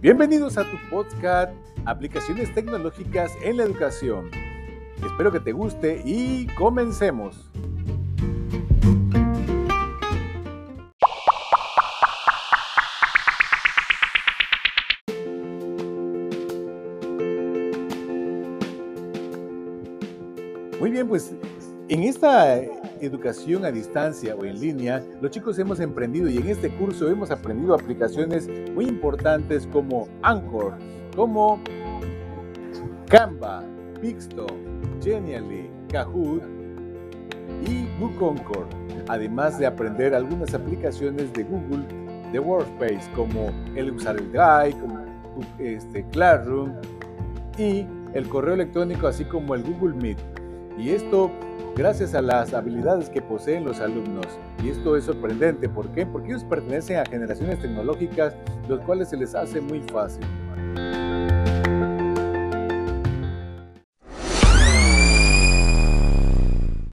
Bienvenidos a tu podcast Aplicaciones Tecnológicas en la Educación. Espero que te guste y comencemos. Muy bien, pues en esta educación a distancia o en línea, los chicos hemos emprendido y en este curso hemos aprendido aplicaciones muy importantes como Anchor, como Canva, Pixto, Genially, Kahoot y Concord, además de aprender algunas aplicaciones de Google de Workspace como el usar el Drive, como este, Classroom y el correo electrónico, así como el Google Meet. Y esto gracias a las habilidades que poseen los alumnos. Y esto es sorprendente. ¿Por qué? Porque ellos pertenecen a generaciones tecnológicas, los cuales se les hace muy fácil.